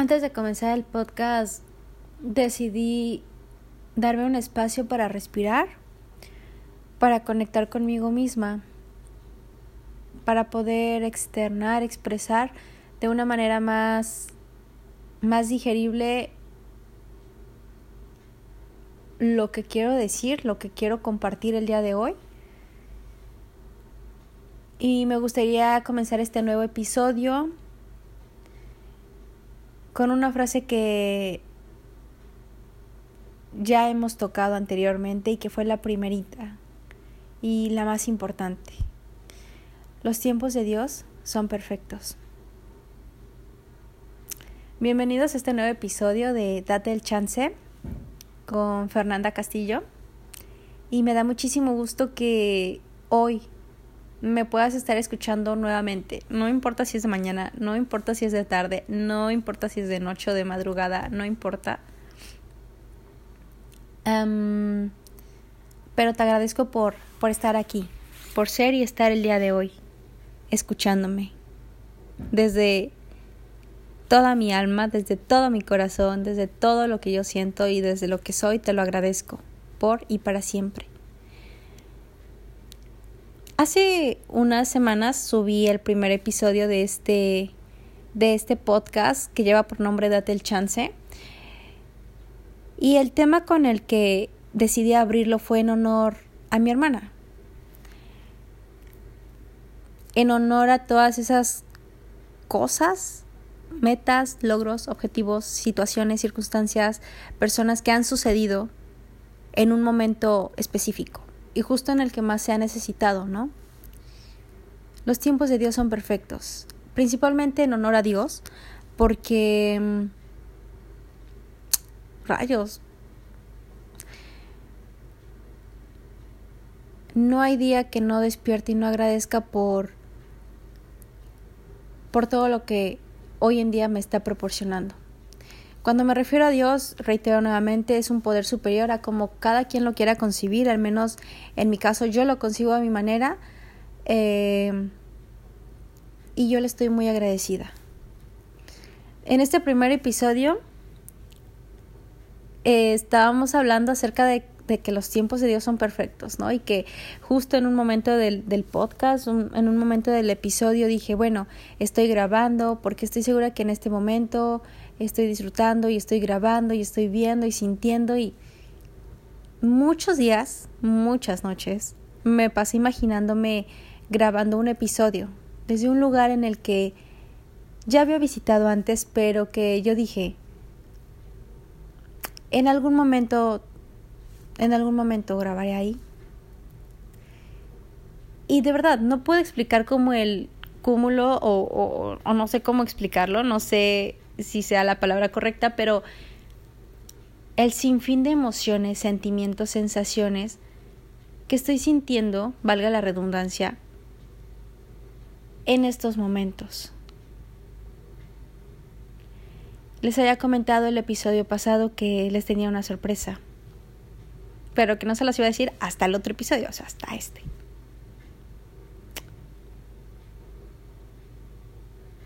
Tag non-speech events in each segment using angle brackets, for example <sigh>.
Antes de comenzar el podcast, decidí darme un espacio para respirar, para conectar conmigo misma, para poder externar, expresar de una manera más, más digerible lo que quiero decir, lo que quiero compartir el día de hoy. Y me gustaría comenzar este nuevo episodio con una frase que ya hemos tocado anteriormente y que fue la primerita y la más importante. Los tiempos de Dios son perfectos. Bienvenidos a este nuevo episodio de Date el Chance con Fernanda Castillo y me da muchísimo gusto que hoy me puedas estar escuchando nuevamente. No importa si es de mañana, no importa si es de tarde, no importa si es de noche o de madrugada, no importa. pero te agradezco por, por estar aquí, por ser y estar el día de hoy, escuchándome. Desde toda mi alma, desde todo mi corazón, desde todo lo que yo siento y desde lo que soy, te lo agradezco, por y para siempre. Hace unas semanas subí el primer episodio de este, de este podcast que lleva por nombre Date el Chance. Y el tema con el que decidí abrirlo fue en honor a mi hermana. En honor a todas esas cosas, metas, logros, objetivos, situaciones, circunstancias, personas que han sucedido en un momento específico y justo en el que más se ha necesitado, ¿no? Los tiempos de Dios son perfectos, principalmente en honor a Dios, porque mm, rayos. No hay día que no despierte y no agradezca por por todo lo que hoy en día me está proporcionando. Cuando me refiero a Dios, reitero nuevamente, es un poder superior a como cada quien lo quiera concebir, al menos en mi caso yo lo concibo a mi manera eh, y yo le estoy muy agradecida. En este primer episodio eh, estábamos hablando acerca de, que los tiempos de Dios son perfectos, ¿no? Y que justo en un momento del, podcast, en un momento del episodio dije, bueno, estoy grabando porque estoy segura que en este momento estoy disfrutando y estoy grabando y estoy viendo y sintiendo y muchos días, muchas noches, me pasé imaginándome grabando un episodio desde un lugar en el que ya había visitado antes, pero que yo dije, en algún momento, en algún momento grabaré ahí. Y de verdad, no puedo explicar cómo el cúmulo o, o no sé cómo explicarlo, no sé si sea la palabra correcta, pero el sinfín de emociones, sentimientos, sensaciones que estoy sintiendo, valga la redundancia, en estos momentos. Les había comentado el episodio pasado que les tenía una sorpresa, pero que no se las iba a decir hasta el otro episodio, o sea, hasta este.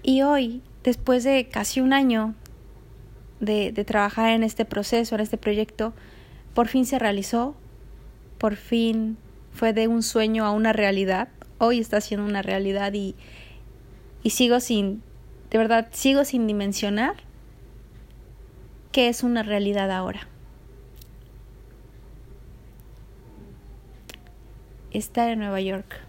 Y hoy después de casi un año de, trabajar en este proceso, en este proyecto, por fin se realizó, por fin fue de un sueño a una realidad, hoy está siendo una realidad y, y sigo sin, de verdad, sigo sin dimensionar qué es una realidad ahora. Estar en Nueva York.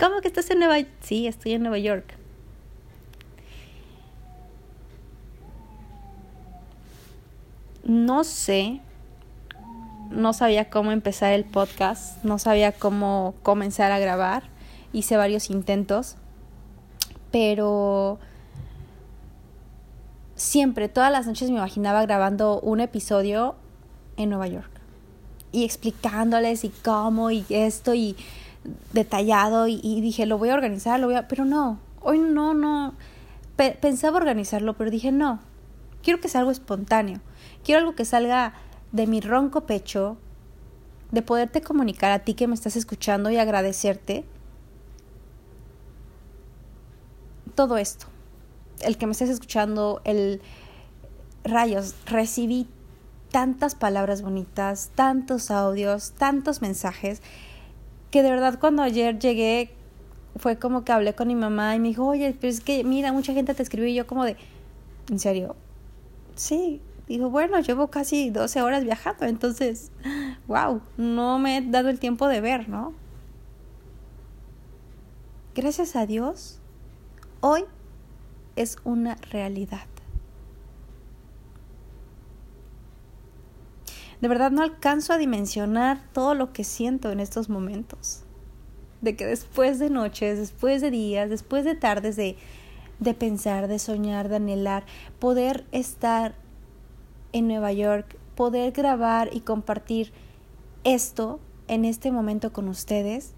¿Cómo que estás en Nueva York? Sí, estoy en Nueva York. No sé, no sabía cómo empezar el podcast, no sabía cómo comenzar a grabar, hice varios intentos, pero siempre, todas las noches me imaginaba grabando un episodio en Nueva York. Y explicándoles y cómo y esto y detallado y, dije, lo voy a organizar, lo voy a... Pero no, hoy no, no. pensaba organizarlo, pero dije, no, quiero que sea algo espontáneo, quiero algo que salga de mi ronco pecho, de poderte comunicar a ti que me estás escuchando y agradecerte todo esto, el que me estés escuchando, el rayos, recibí tantas palabras bonitas, tantos audios, tantos mensajes, que de verdad cuando ayer llegué fue como que hablé con mi mamá y me dijo, oye, pero es que mira, mucha gente te escribió y yo como de, ¿en serio? Sí, dijo, bueno, llevo casi 12 horas viajando, entonces, wow, no me he dado el tiempo de ver, ¿no? Gracias a Dios, hoy es una realidad. De verdad no alcanzo a dimensionar todo lo que siento en estos momentos. De que después de noches, después de días, después de tardes de, de pensar, de soñar, de anhelar, poder estar en Nueva York, poder grabar y compartir esto en este momento con ustedes,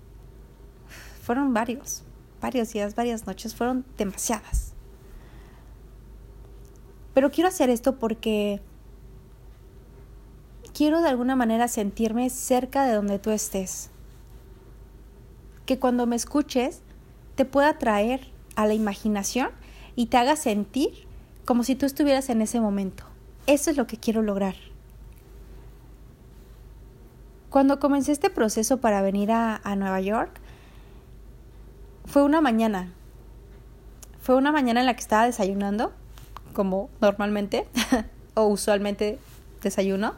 fueron varios, varios días, varias noches, fueron demasiadas. Pero quiero hacer esto porque quiero de alguna manera sentirme cerca de donde tú estés. Que cuando me escuches te pueda traer a la imaginación y te haga sentir como si tú estuvieras en ese momento. Eso es lo que quiero lograr. Cuando comencé este proceso para venir a, a Nueva York, fue una mañana. Fue una mañana en la que estaba desayunando, como normalmente <laughs> o usualmente desayuno.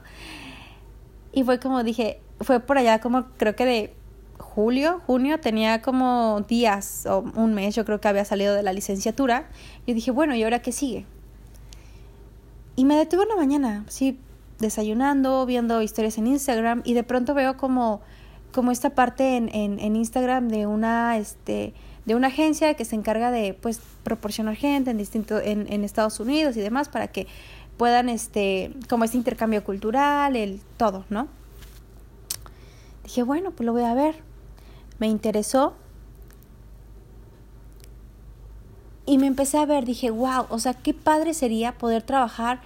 Y fue como dije, fue por allá como creo que de julio, junio, tenía como días o un mes, yo creo que había salido de la licenciatura. Y dije, bueno, ¿y ahora qué sigue? Y me detuve una mañana, sí, desayunando, viendo historias en Instagram y de pronto veo como, como esta parte en, en, en Instagram de una, este, de una agencia que se encarga de pues proporcionar gente en distinto, en, en Estados Unidos y demás para que puedan, este, como este intercambio cultural, el todo, ¿no? Dije, bueno, pues lo voy a ver. Me interesó. Y me empecé a ver, dije, wow, o sea, qué padre sería poder trabajar,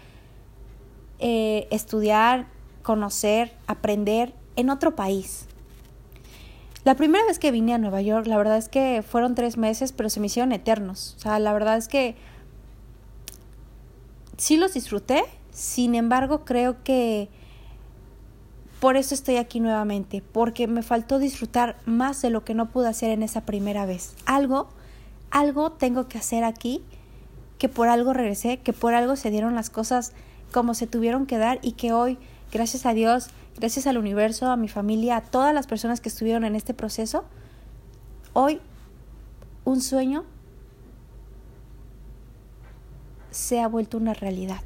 eh, estudiar, conocer, aprender en otro país. La primera vez que vine a Nueva York, la verdad es que fueron tres meses, pero se me hicieron eternos. O sea, la verdad es que sí los disfruté, sin embargo creo que por eso estoy aquí nuevamente, porque me faltó disfrutar más de lo que no pude hacer en esa primera vez. Algo, algo tengo que hacer aquí, que por algo regresé, que por algo se dieron las cosas como se tuvieron que dar y que hoy, gracias a Dios, gracias al universo, a mi familia, a todas las personas que estuvieron en este proceso, hoy un sueño se ha vuelto una realidad.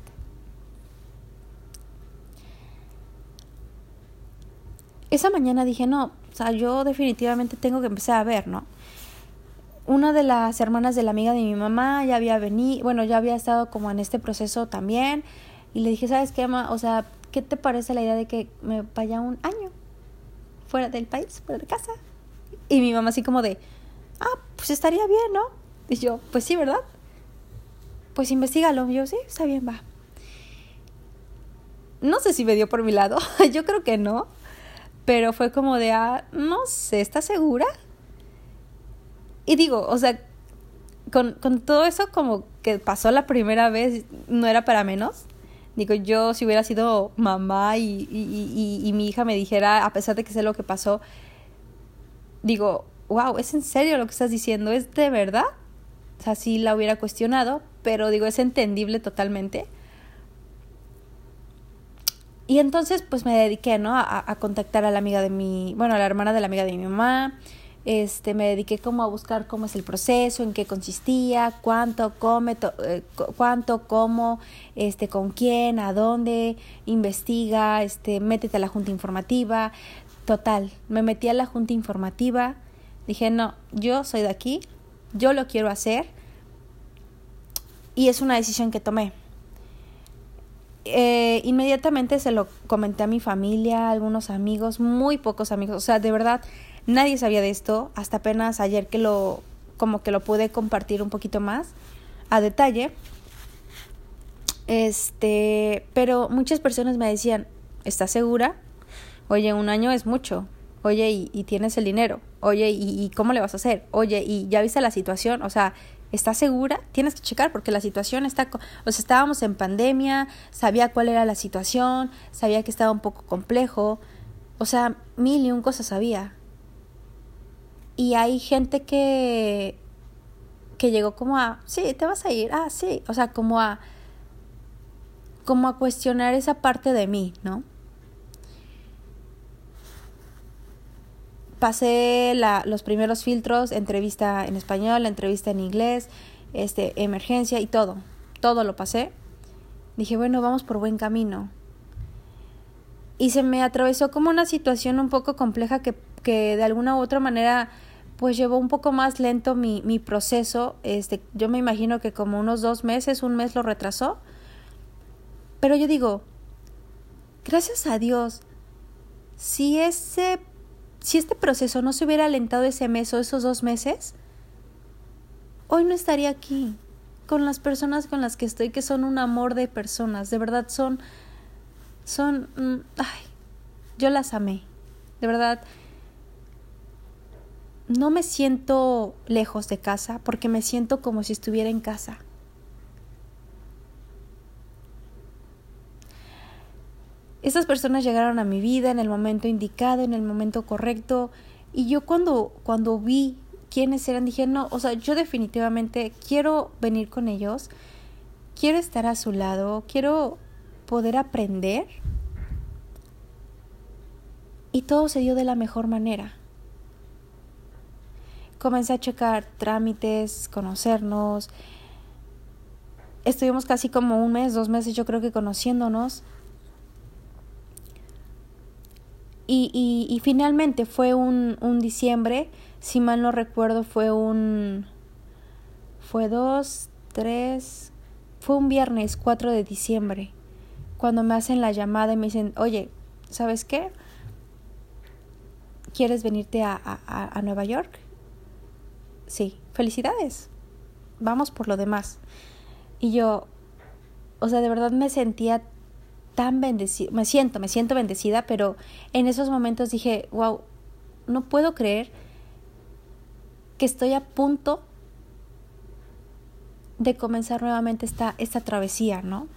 Esa mañana dije, no, o sea, yo definitivamente tengo que empezar a ver, ¿no? Una de las hermanas de la amiga de mi mamá ya había venido, bueno, ya había estado como en este proceso también. Y le dije, ¿sabes qué, mamá? O sea, ¿qué te parece la idea de que me vaya un año fuera del país, fuera de casa? Y mi mamá así como de, ah, pues estaría bien, ¿no? Y yo, pues sí, ¿verdad? Pues investigalo. yo, sí, está bien, va. No sé si me dio por mi lado, <laughs> yo creo que no, pero fue como de, ah, no sé, ¿estás segura? Y digo, o sea, con, con todo eso como que pasó la primera vez, no era para menos. Digo, yo si hubiera sido mamá y, y, y, y, mi hija me dijera, a pesar de que sé lo que pasó, digo, wow, ¿es en serio lo que estás diciendo? ¿Es de verdad? O sea, sí la hubiera cuestionado, pero digo, es entendible totalmente. Y entonces pues me dediqué, ¿no? A, a, contactar a la amiga de mi, bueno, a la hermana de la amiga de mi mamá. Este, me dediqué como a buscar cómo es el proceso, en qué consistía, cuánto, come, eh, cuánto, cómo, este, con quién, a dónde, investiga, este, métete a la junta informativa. Total, me metí a la junta informativa. Dije, no, yo soy de aquí, yo lo quiero hacer y es una decisión que tomé. Eh, inmediatamente se lo comenté a mi familia, a algunos amigos, muy pocos amigos, o sea, de verdad nadie sabía de esto hasta apenas ayer que lo como que lo pude compartir un poquito más a detalle. Este, pero muchas personas me decían, ¿estás segura? Oye, un año es mucho. Oye, y, y tienes el dinero. Oye, y, ¿y cómo le vas a hacer? Oye, y ya viste la situación. O sea, ¿Estás segura? Tienes que checar porque la situación está, o sea, estábamos en pandemia, sabía cuál era la situación, sabía que estaba un poco complejo, o sea, mil y un cosas sabía. Y hay gente que que llegó como a, sí, te vas a ir, ah, sí, o sea, como a como a cuestionar esa parte de mí, ¿no? Pasé los primeros filtros, entrevista en español, entrevista en inglés, este, emergencia y todo. Todo lo pasé. Dije, bueno, vamos por buen camino. Y se me atravesó como una situación un poco compleja que, que de alguna u otra manera pues llevó un poco más lento mi, mi proceso. Este, yo me imagino que como unos dos meses, un mes lo retrasó. Pero yo digo, gracias a Dios, si ese si este proceso no se hubiera alentado ese mes o esos dos meses, hoy no estaría aquí con las personas con las que estoy, que son un amor de personas, de verdad son, son, mm, ay, yo las amé, de verdad. No me siento lejos de casa porque me siento como si estuviera en casa. Estas personas llegaron a mi vida en el momento indicado, en el momento correcto, y yo cuando, cuando vi quiénes eran, dije, no, o sea, yo definitivamente quiero venir con ellos, quiero estar a su lado, quiero poder aprender. Y todo se dio de la mejor manera. Comencé a checar trámites, conocernos. Estuvimos casi como un mes, dos meses, yo creo que conociéndonos. Y, y, finalmente fue un, un diciembre, si mal no recuerdo, fue un... Fue dos, tres... Fue un viernes 4 de diciembre, cuando me hacen la llamada y me dicen, oye, ¿sabes qué? ¿Quieres venirte a, a, a Nueva York? Sí, felicidades. Vamos por lo demás. Y yo, o sea, de verdad me sentía tan bendecida, me siento, me siento bendecida, pero en esos momentos dije, wow, no puedo creer que estoy a punto de comenzar nuevamente esta, esta travesía, ¿no?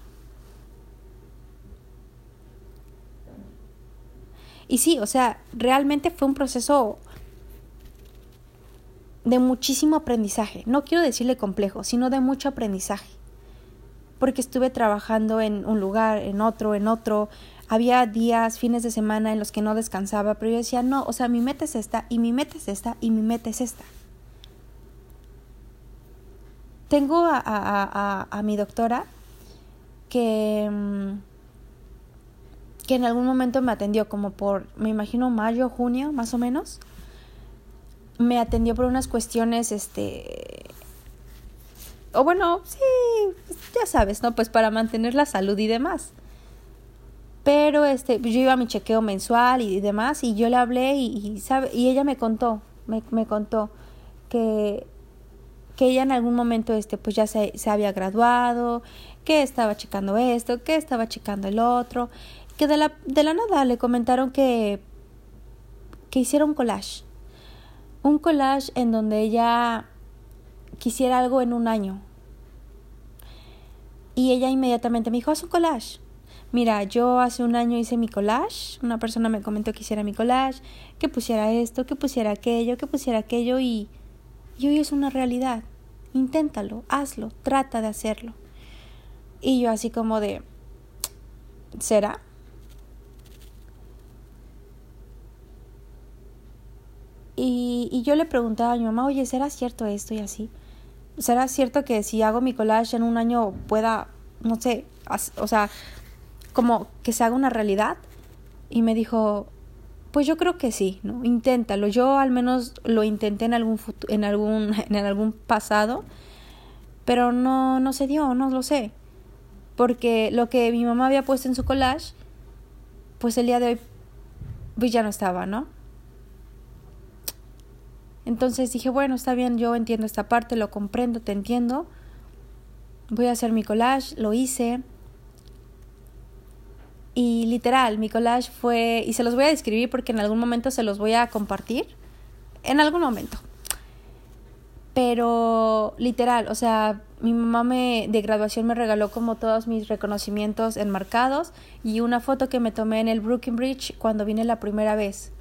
Y sí, o sea, realmente fue un proceso de muchísimo aprendizaje. No quiero decirle complejo, sino de mucho aprendizaje porque estuve trabajando en un lugar, en otro, en otro. Había días, fines de semana en los que no descansaba, pero yo decía, no, o sea, mi meta es esta, y mi meta es esta, y mi meta es esta. Tengo a, a, a, mi doctora que, mm, que en algún momento me atendió, como por, me imagino, mayo, junio, más o menos. Me atendió por unas cuestiones, este, o bueno, sí, ya sabes, ¿no? Pues para mantener la salud y demás. Pero este, yo iba a mi chequeo mensual y, demás, y yo le hablé y, sabe, y ella me contó, me, me contó que, que ella en algún momento este, pues ya se, se había graduado, que estaba checando esto, que estaba checando el otro, que de la, de la nada le comentaron que, que hiciera un collage. Un collage en donde ella quisiera algo en un año. Y ella inmediatamente me dijo, haz un collage. Mira, yo hace un año hice mi collage, una persona me comentó que hiciera mi collage, que pusiera esto, que pusiera aquello, que pusiera aquello y, y hoy es una realidad. Inténtalo, hazlo, trata de hacerlo. Y yo así como de, ¿será? Y, y yo le preguntaba a mi mamá, oye, ¿será cierto esto y así? ¿Será cierto que si hago mi collage en un año pueda, no sé, o sea, como que se haga una realidad? Y me dijo, pues yo creo que sí, ¿no? Inténtalo. Yo al menos lo intenté en algún en algún <laughs> en algún pasado, pero no no se dio, no lo sé. Porque lo que mi mamá había puesto en su collage, pues el día de hoy pues ya no estaba, ¿no? Entonces dije, bueno, está bien, yo entiendo esta parte, lo comprendo, te entiendo. Voy a hacer mi collage, lo hice. Y literal, mi collage fue, y se los voy a describir porque en algún momento se los voy a compartir. En algún momento. Pero literal, o sea, mi mamá me de graduación me regaló como todos mis reconocimientos enmarcados y una foto que me tomé en el Brooklyn Bridge cuando vine la primera vez.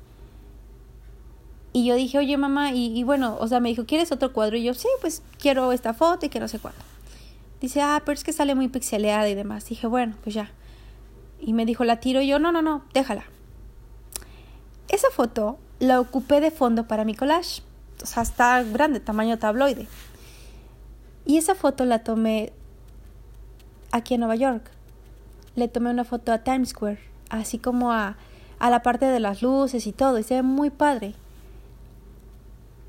Y yo dije, oye mamá, y, bueno, o sea, me dijo, ¿quieres otro cuadro? Y yo, sí, pues quiero esta foto y que no sé cuándo. Dice, ah, pero es que sale muy pixeleada y demás. Dije, bueno, pues ya. Y me dijo, la tiro y yo, no, no, no, déjala. Esa foto la ocupé de fondo para mi collage o sea, está grande, tamaño tabloide. Y esa foto la tomé aquí en Nueva York. Le tomé una foto a Times Square, así como a, a la parte de las luces y todo, y se ve muy padre.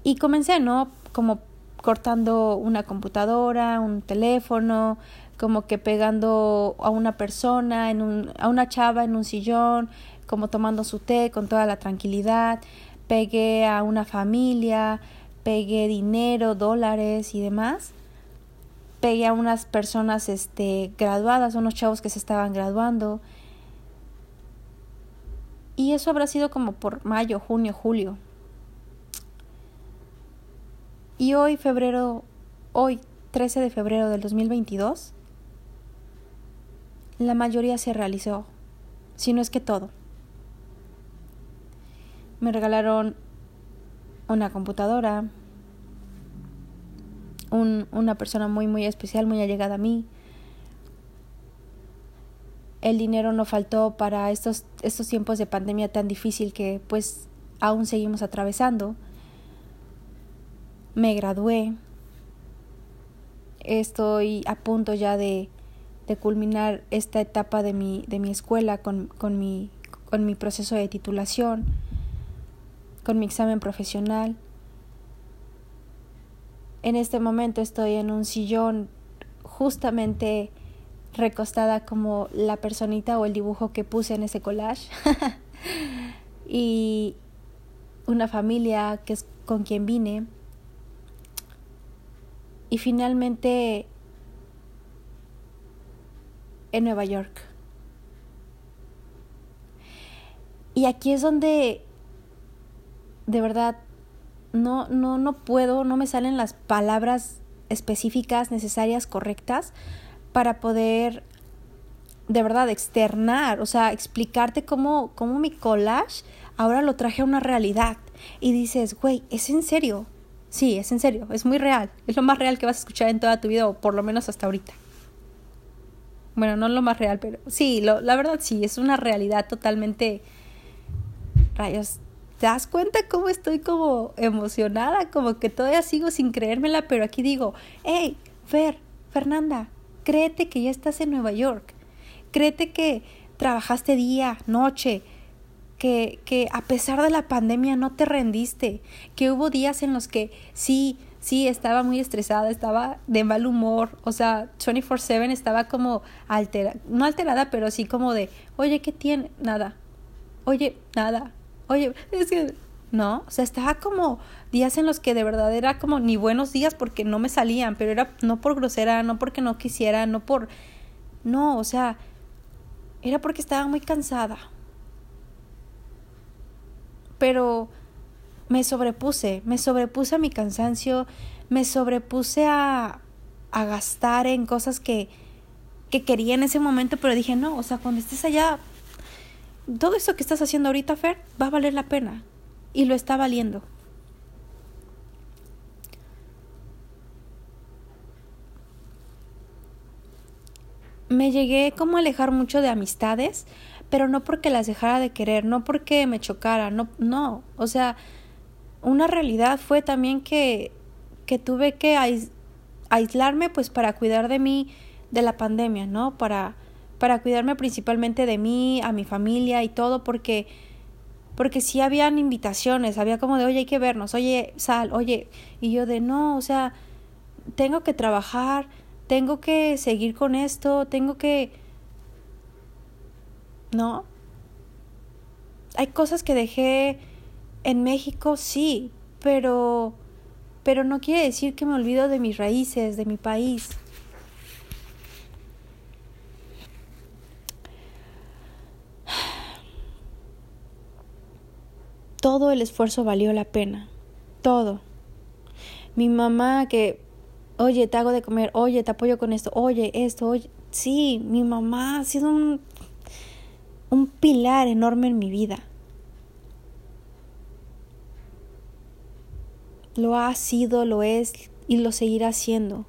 Y comencé, ¿no? Como cortando una computadora, un teléfono, como que pegando a una persona, en un, a una chava en un sillón, como tomando su té con toda la tranquilidad pegué a una familia, pegué dinero, dólares y demás. Pegué a unas personas este, graduadas, unos chavos que se estaban graduando. Y eso habrá sido como por mayo, junio, julio. Y hoy, febrero, hoy, 13 de febrero del 2022, la mayoría se realizó, si no es que todo me regalaron una computadora, un, una persona muy, muy especial, muy allegada a mí. El dinero no faltó para estos, estos tiempos de pandemia tan difícil que pues aún seguimos atravesando. Me gradué. Estoy a punto ya de, culminar esta etapa de mi, de mi escuela con, con, mi, con mi proceso de titulación con mi examen profesional. En este momento estoy en un sillón justamente recostada como la personita o el dibujo que puse en ese collage. <laughs> y una familia que es con quien vine. Y finalmente en Nueva York. Y aquí es donde de verdad no, no, no puedo, no me salen las palabras específicas, necesarias, correctas para poder de verdad externar, o sea, explicarte cómo, cómo mi collage ahora lo traje a una realidad. Y dices, güey, ¿es en serio? Sí, es en serio, es muy real. Es lo más real que vas a escuchar en toda tu vida, o por lo menos hasta ahorita. Bueno, no lo más real, pero sí, lo, la verdad sí, es una realidad totalmente... Rayos, ¿Te das cuenta cómo estoy como emocionada? Como que todavía sigo sin creérmela, pero aquí digo, hey, Fer, Fernanda, créete que ya estás en Nueva York. Créete que trabajaste día, noche, que, que a pesar de la pandemia no te rendiste, que hubo días en los que sí, sí, estaba muy estresada, estaba de mal humor, o sea, 24/7 estaba como alterada, no alterada, pero sí como de, oye, ¿qué tiene? Nada, oye, nada, Oye, es que no, o sea, estaba como días en los que de verdad era como ni buenos días porque no me salían, pero era no por grosera, no porque no quisiera, no por no, o sea, era porque estaba muy cansada. Pero me sobrepuse, me sobrepuse a mi cansancio, me sobrepuse a a gastar en cosas que que quería en ese momento, pero dije, no, o sea, cuando estés allá todo eso que estás haciendo ahorita, Fer, va a valer la pena. Y lo está valiendo. Me llegué como a alejar mucho de amistades, pero no porque las dejara de querer, no porque me chocara, no, no. O sea, una realidad fue también que, que tuve que aislarme pues para cuidar de mí de la pandemia, ¿no? Para para cuidarme principalmente de mí, a mi familia y todo, porque porque sí habían invitaciones, había como de, oye, hay que vernos, oye, sal, oye, y yo de, no, o sea, tengo que trabajar, tengo que seguir con esto, tengo que... No. Hay cosas que dejé en México, sí, pero... pero no quiere decir que me olvido de mis raíces, de mi país. todo el esfuerzo valió la pena. Todo. Mi mamá que, oye, te hago de comer, oye, te apoyo con esto, oye, esto, oye. Sí, mi mamá ha sido un, un pilar enorme en mi vida. Lo ha sido, lo es y lo seguirá siendo.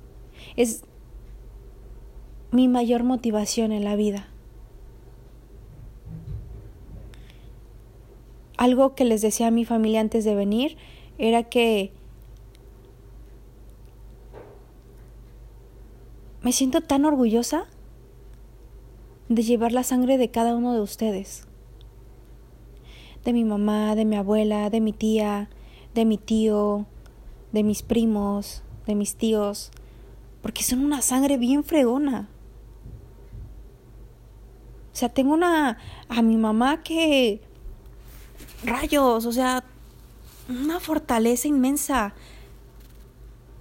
Es mi mayor motivación en la vida. algo que les decía a mi familia antes de venir era que me siento tan orgullosa de llevar la sangre de cada uno de ustedes. De mi mamá, de mi abuela, de mi tía, de mi tío, de mis primos, de mis tíos, porque son una sangre bien fregona. O sea, tengo una a mi mamá que rayos, o sea, una fortaleza inmensa.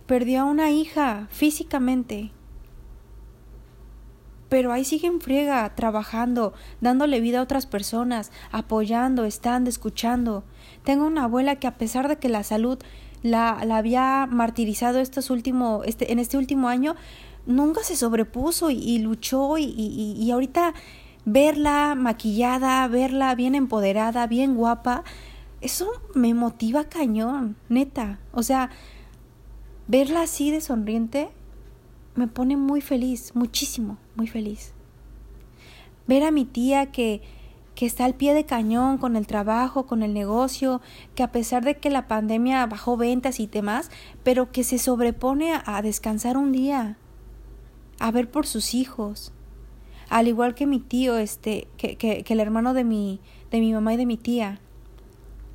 Perdió a una hija físicamente. Pero ahí sigue en friega, trabajando, dándole vida a otras personas, apoyando, estando, escuchando. Tengo una abuela que a pesar de que la salud la, la había martirizado estos último, este, en este último año, nunca se sobrepuso y, luchó y, y, y ahorita verla maquillada, verla bien empoderada, bien guapa, eso me motiva cañón, neta. O sea, verla así de sonriente me pone muy feliz, muchísimo, muy feliz. Ver a mi tía que, que está al pie de cañón con el trabajo, con el negocio, que a pesar de que la pandemia bajó ventas y demás, pero que se sobrepone a, descansar un día, a ver por sus hijos, al igual que mi tío, este, que, que, que el hermano de mi, de mi mamá y de mi tía.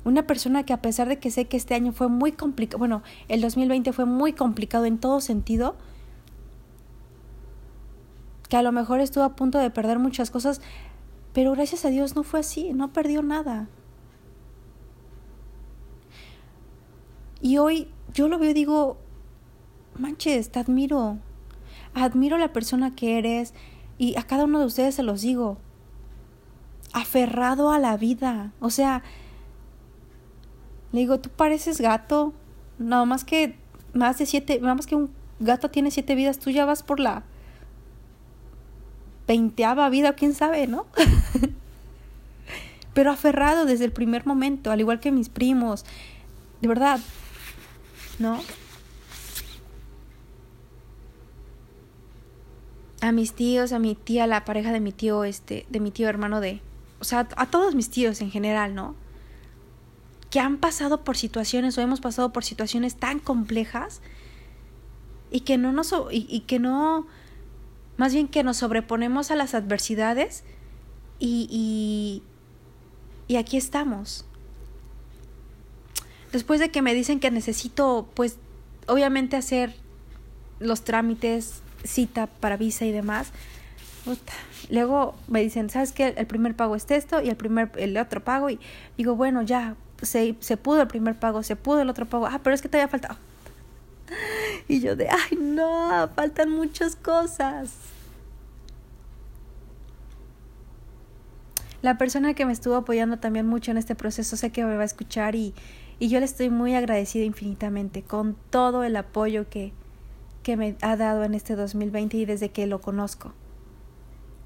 Una persona que a pesar de que sé que este año fue muy complicado, bueno, el 2020 fue muy complicado en todo sentido, que a lo mejor estuvo a punto de perder muchas cosas, pero gracias a Dios no fue así, no perdió nada. Y hoy yo lo veo y digo, manches, te admiro, admiro la persona que eres, y a cada uno de ustedes se los digo, aferrado a la vida. O sea, le digo, tú pareces gato, nada más que más de siete, nada más que un gato tiene siete vidas, tú ya vas por la veinteava vida, quién sabe, ¿no? <laughs> Pero aferrado desde el primer momento, al igual que mis primos, de verdad, ¿no? a mis tíos, a mi tía, la pareja de mi tío, este, de mi tío hermano de, o sea, a todos mis tíos en general, ¿no? Que han pasado por situaciones o hemos pasado por situaciones tan complejas y que no nos, y que no, más bien que nos sobreponemos a las adversidades y, y, y aquí estamos. Después de que me dicen que necesito, pues, obviamente hacer los trámites cita para visa y demás. Luego me dicen, ¿sabes qué? El primer pago es esto y el primer el otro pago y digo, bueno, ya se, se pudo el primer pago, se pudo el otro pago. Ah, pero es que todavía falta. Y yo de, ay, no, faltan muchas cosas. La persona que me estuvo apoyando también mucho en este proceso sé que me va a escuchar y, y yo le estoy muy agradecida infinitamente con todo el apoyo que, que me ha dado en este 2020 y desde que lo conozco.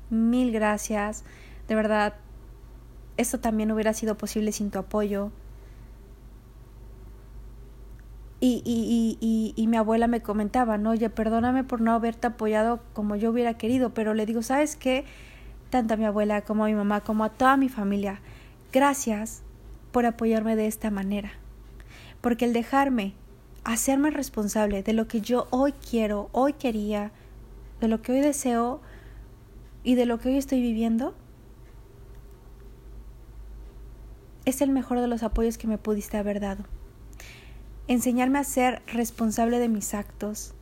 Mil gracias. De verdad, esto también hubiera sido posible sin tu apoyo. Y, y, y, y, mi abuela me comentaba, ¿no? Oye, perdóname por no haberte apoyado como yo hubiera querido, pero le digo, ¿sabes qué? Tanto a mi abuela como a mi mamá, como a toda mi familia, gracias por apoyarme de esta manera. Porque el dejarme hacerme responsable de lo que yo hoy quiero, hoy quería, de lo que hoy deseo y de lo que hoy estoy viviendo, es el mejor de los apoyos que me pudiste haber dado. Enseñarme a ser responsable de mis actos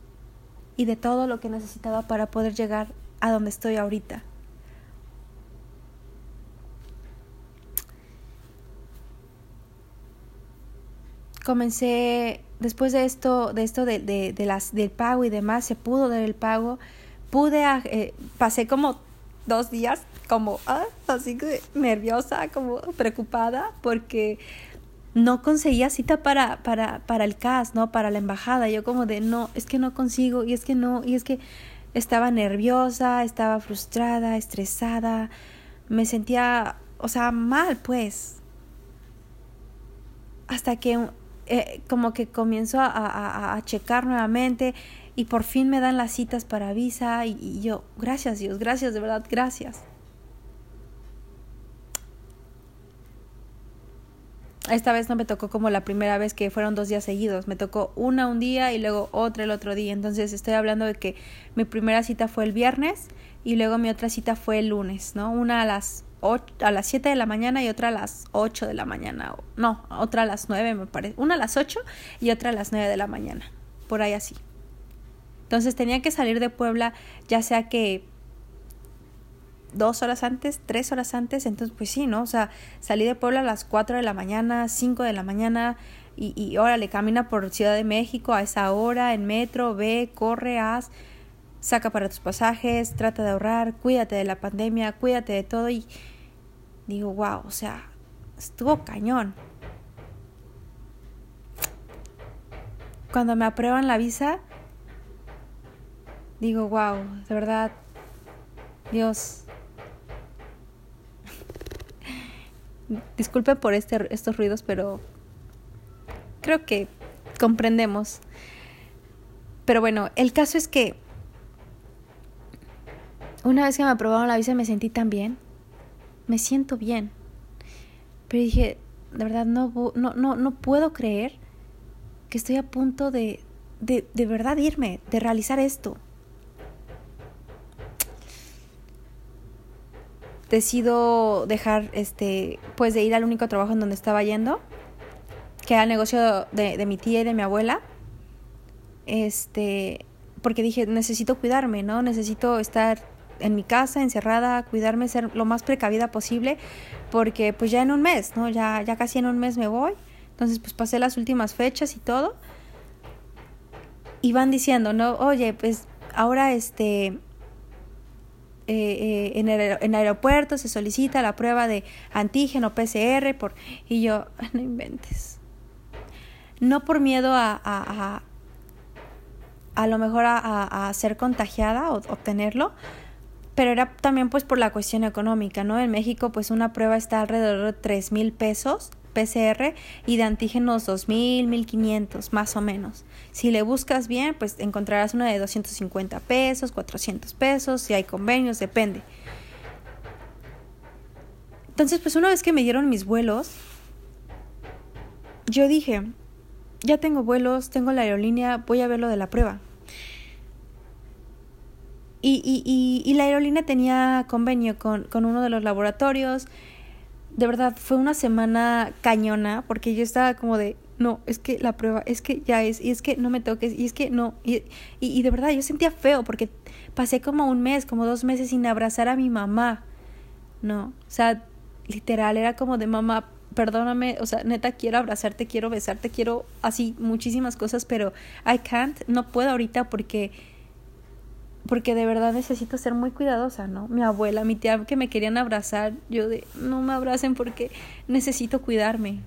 y de todo lo que necesitaba para poder llegar a donde estoy ahorita. Comencé después de esto, de esto de, de, de, las, del pago y demás, se pudo dar el pago. Pude, ah, eh, pasé como dos días como ah, así nerviosa, como preocupada, porque no conseguía cita para, para, para el CAS, ¿no? Para la embajada. Yo como de, no, es que no consigo, y es que no, y es que estaba nerviosa, estaba frustrada, estresada, me sentía, o sea, mal, pues. Hasta que eh, como que comienzo a, a, a, checar nuevamente y por fin me dan las citas para visa y, y yo, gracias Dios, gracias, de verdad, gracias. Esta vez no me tocó como la primera vez que fueron dos días seguidos, me tocó una un día y luego otra el otro día. Entonces estoy hablando de que mi primera cita fue el viernes y luego mi otra cita fue el lunes, ¿no? Una a las a las 7 de la mañana y otra a las 8 de la mañana. No, otra a las 9 me parece. Una a las 8 y otra a las 9 de la mañana. Por ahí así. Entonces tenía que salir de Puebla, ya sea que dos horas antes, tres horas antes, entonces pues sí, ¿no? O sea, salí de Puebla a las cuatro de la mañana, cinco de la mañana y, y órale, camina por Ciudad de México a esa hora en metro, ve, corre, haz, saca para tus pasajes, trata de ahorrar, cuídate de la pandemia, cuídate de todo y digo, wow, o sea, estuvo cañón. Cuando me aprueban la visa, digo, wow, de verdad, Dios, Disculpe por este, estos ruidos, pero creo que comprendemos. Pero bueno, el caso es que una vez que me aprobaron la visa me sentí tan bien. Me siento bien. Pero dije, de verdad no, no, no, no puedo creer que estoy a punto de, de, de verdad irme, de realizar esto. Decido dejar, este, pues de ir al único trabajo en donde estaba yendo, que era el negocio de, de mi tía y de mi abuela, este, porque dije, necesito cuidarme, ¿no? Necesito estar en mi casa, encerrada, cuidarme, ser lo más precavida posible, porque pues ya en un mes, ¿no? Ya, ya casi en un mes me voy. Entonces pues pasé las últimas fechas y todo. Y van diciendo, ¿no? Oye, pues ahora este, eh, eh, en, el, en aeropuerto se solicita la prueba de antígeno PCR por, y yo, <laughs> no inventes. No por miedo a, a, a, a lo mejor a, ser contagiada o obtenerlo, pero era también pues por la cuestión económica, ¿no? En México pues una prueba está alrededor de tres mil pesos PCR y de antígenos 2000, 1500 más o menos. Si le buscas bien, pues encontrarás una de 250 pesos, 400 pesos, si hay convenios, depende. Entonces, pues una vez que me dieron mis vuelos, yo dije, ya tengo vuelos, tengo la aerolínea, voy a ver lo de la prueba. Y, y, y, y la aerolínea tenía convenio con, con uno de los laboratorios de verdad fue una semana cañona porque yo estaba como de, no, es que la prueba, es que ya es, y es que no me toques, y es que no, y, y, de verdad yo sentía feo porque pasé como un mes, como dos meses sin abrazar a mi mamá, no, o sea, literal, era como de mamá, perdóname, o sea, neta quiero abrazarte, quiero besarte, quiero así muchísimas cosas, pero I can't, no puedo ahorita porque porque de verdad necesito ser muy cuidadosa, ¿no? Mi abuela, mi tía que me querían abrazar, yo de, no me abracen porque necesito cuidarme.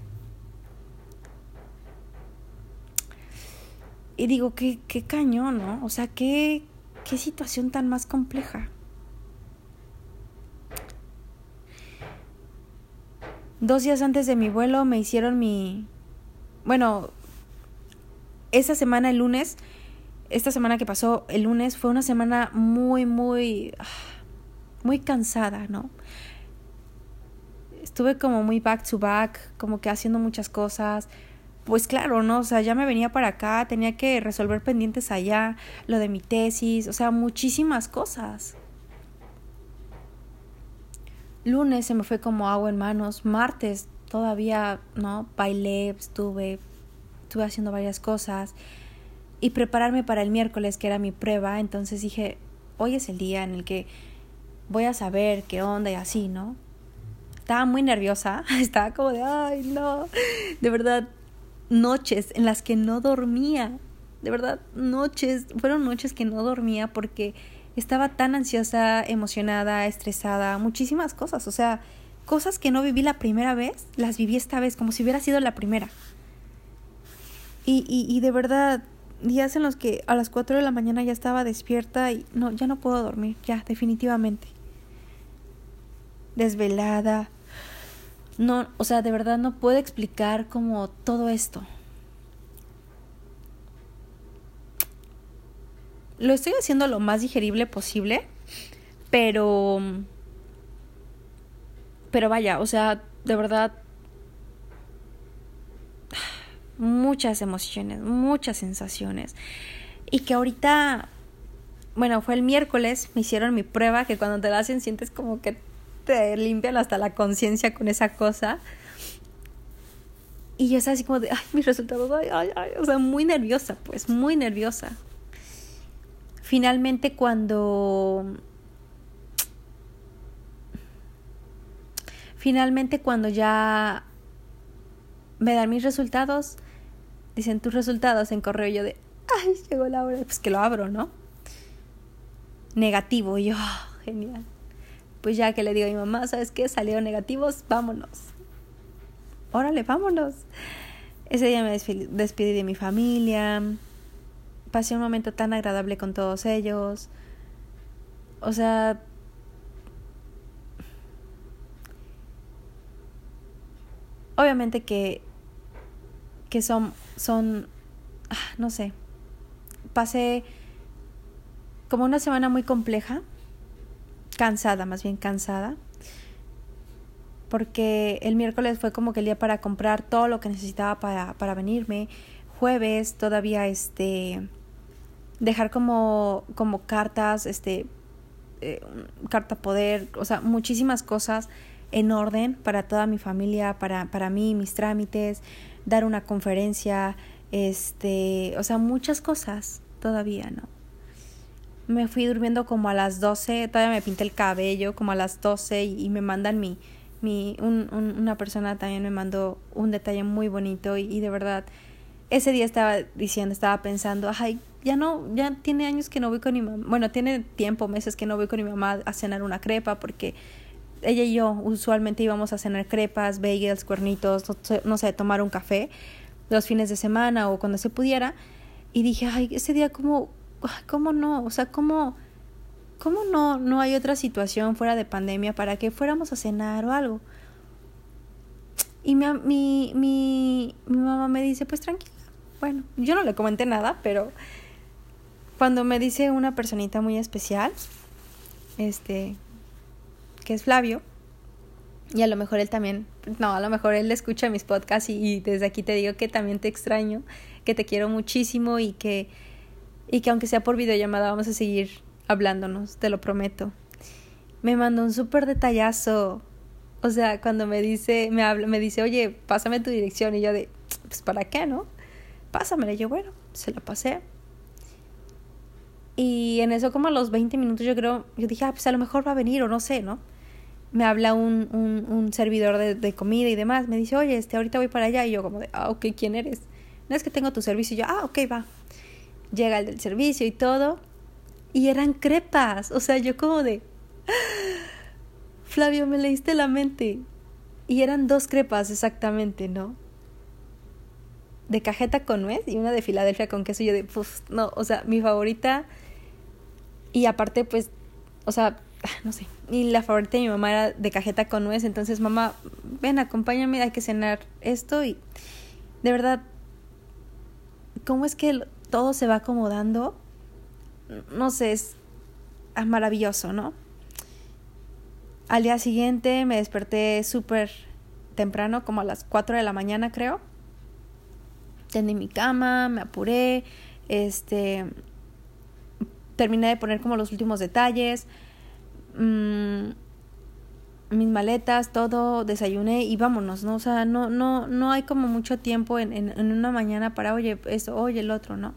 Y digo, qué, qué cañón, ¿no? O sea, qué, qué situación tan más compleja. Dos días antes de mi vuelo me hicieron mi... Bueno, esa semana, el lunes, esta semana que pasó el lunes fue una semana muy, muy, muy cansada, ¿no? Estuve como muy back to back, como que haciendo muchas cosas. Pues claro, ¿no? O sea, ya me venía para acá, tenía que resolver pendientes allá, lo de mi tesis, o sea, muchísimas cosas. Lunes se me fue como agua en manos, martes todavía, ¿no? Bailé, estuve, estuve haciendo varias cosas y prepararme para el miércoles, que era mi prueba. Entonces dije, hoy es el día en el que voy a saber qué onda y así, ¿no? Estaba muy nerviosa, <laughs> estaba como de, ay, no, de verdad, noches en las que no dormía, de verdad, noches, fueron noches que no dormía porque estaba tan ansiosa, emocionada, estresada, muchísimas cosas, o sea, cosas que no viví la primera vez, las viví esta vez, como si hubiera sido la primera. Y, y, y de verdad, días en los que a las 4 de la mañana ya estaba despierta y no, ya no puedo dormir, ya, definitivamente. Desvelada. No, o sea, de verdad no puedo explicar como todo esto. Lo estoy haciendo lo más digerible posible, pero... Pero vaya, o sea, de verdad muchas emociones, muchas sensaciones. Y que ahorita, bueno, fue el miércoles, me hicieron mi prueba, que cuando te la hacen sientes como que te limpian hasta la conciencia con esa cosa. Y yo estaba así como de, ay, mis resultados, ay, ay, ay, o sea, muy nerviosa, pues, muy nerviosa. Finalmente cuando... Finalmente cuando ya me dan mis resultados, dicen tus resultados en correo. yo de, ay, llegó la hora. Pues que lo abro, ¿no? Negativo. Y yo, ah, genial. Pues ya que le digo a mi mamá, ¿sabes qué? Salieron negativos, vámonos. Órale, vámonos. Ese día me despedí de mi familia. Pasé un momento tan agradable con todos ellos. O sea, obviamente que que son, son, ah, no sé, pasé como una semana muy compleja, cansada, más bien cansada, porque el miércoles fue como que el día para comprar todo lo que necesitaba para, para venirme, jueves todavía este dejar como como cartas este eh, carta poder o sea muchísimas cosas en orden para toda mi familia para para mí mis trámites dar una conferencia, este, o sea, muchas cosas todavía, ¿no? Me fui durmiendo como a las 12, todavía me pinté el cabello como a las 12 y, me mandan mi, mi un, una persona también me mandó un detalle muy bonito y, y, de verdad ese día estaba diciendo, estaba pensando, ay, ya no, ya tiene años que no voy con mi mamá, bueno, tiene tiempo, meses que no voy con mi mamá a cenar una crepa porque ella y yo usualmente íbamos a cenar crepas, bagels, cuernitos, no sé, tomar un café los fines de semana o cuando se pudiera. Y dije, ay, ese día como, ¿cómo no? O sea, ¿cómo, cómo no, no hay otra situación fuera de pandemia para que fuéramos a cenar o algo? Y mi, mi, mi, mi mamá me dice, pues tranquila. Bueno, yo no le comenté nada, pero cuando me dice una personita muy especial, este, que es Flavio. Y a lo mejor él también, no, a lo mejor él escucha mis podcasts y, desde aquí te digo que también te extraño, que te quiero muchísimo y que, y que aunque sea por videollamada vamos a seguir hablándonos, te lo prometo. Me mandó un súper detallazo. O sea, cuando me dice, me habla, me dice, oye, pásame tu dirección. Y yo de, pues para qué, ¿no? Pásamela. Y yo, bueno, se la pasé. Y en eso como a los 20 minutos yo creo, yo dije, ah, pues a lo mejor va a venir o no sé, ¿no? me habla un, un, un servidor de, comida y demás, me dice, oye, este, ahorita voy para allá, y yo como de, ah, ok, ¿quién eres? No es que tengo tu servicio, y yo, ah, ok, va. Llega el del servicio y todo, y eran crepas, o sea, yo como de, Flavio, me leíste la mente. Y eran dos crepas exactamente, ¿no? De cajeta con nuez y una de Filadelfia con queso. Y yo de, pues, no, o sea, mi favorita. Y aparte, pues, o sea, no sé, y la favorita de mi mamá era de cajeta con nuez, entonces mamá, ven, acompáñame, hay que cenar esto y de verdad, ¿cómo es que todo se va acomodando? No sé, es maravilloso, ¿no? Al día siguiente me desperté súper temprano, como a las 4 de la mañana creo. Tendí mi cama, me apuré, este, terminé de poner como los últimos detalles, mmm, mis maletas, todo, desayuné y vámonos, ¿no? O sea, no, no, no hay como mucho tiempo en, en, en una mañana para, oye, eso, oye, el otro, ¿no?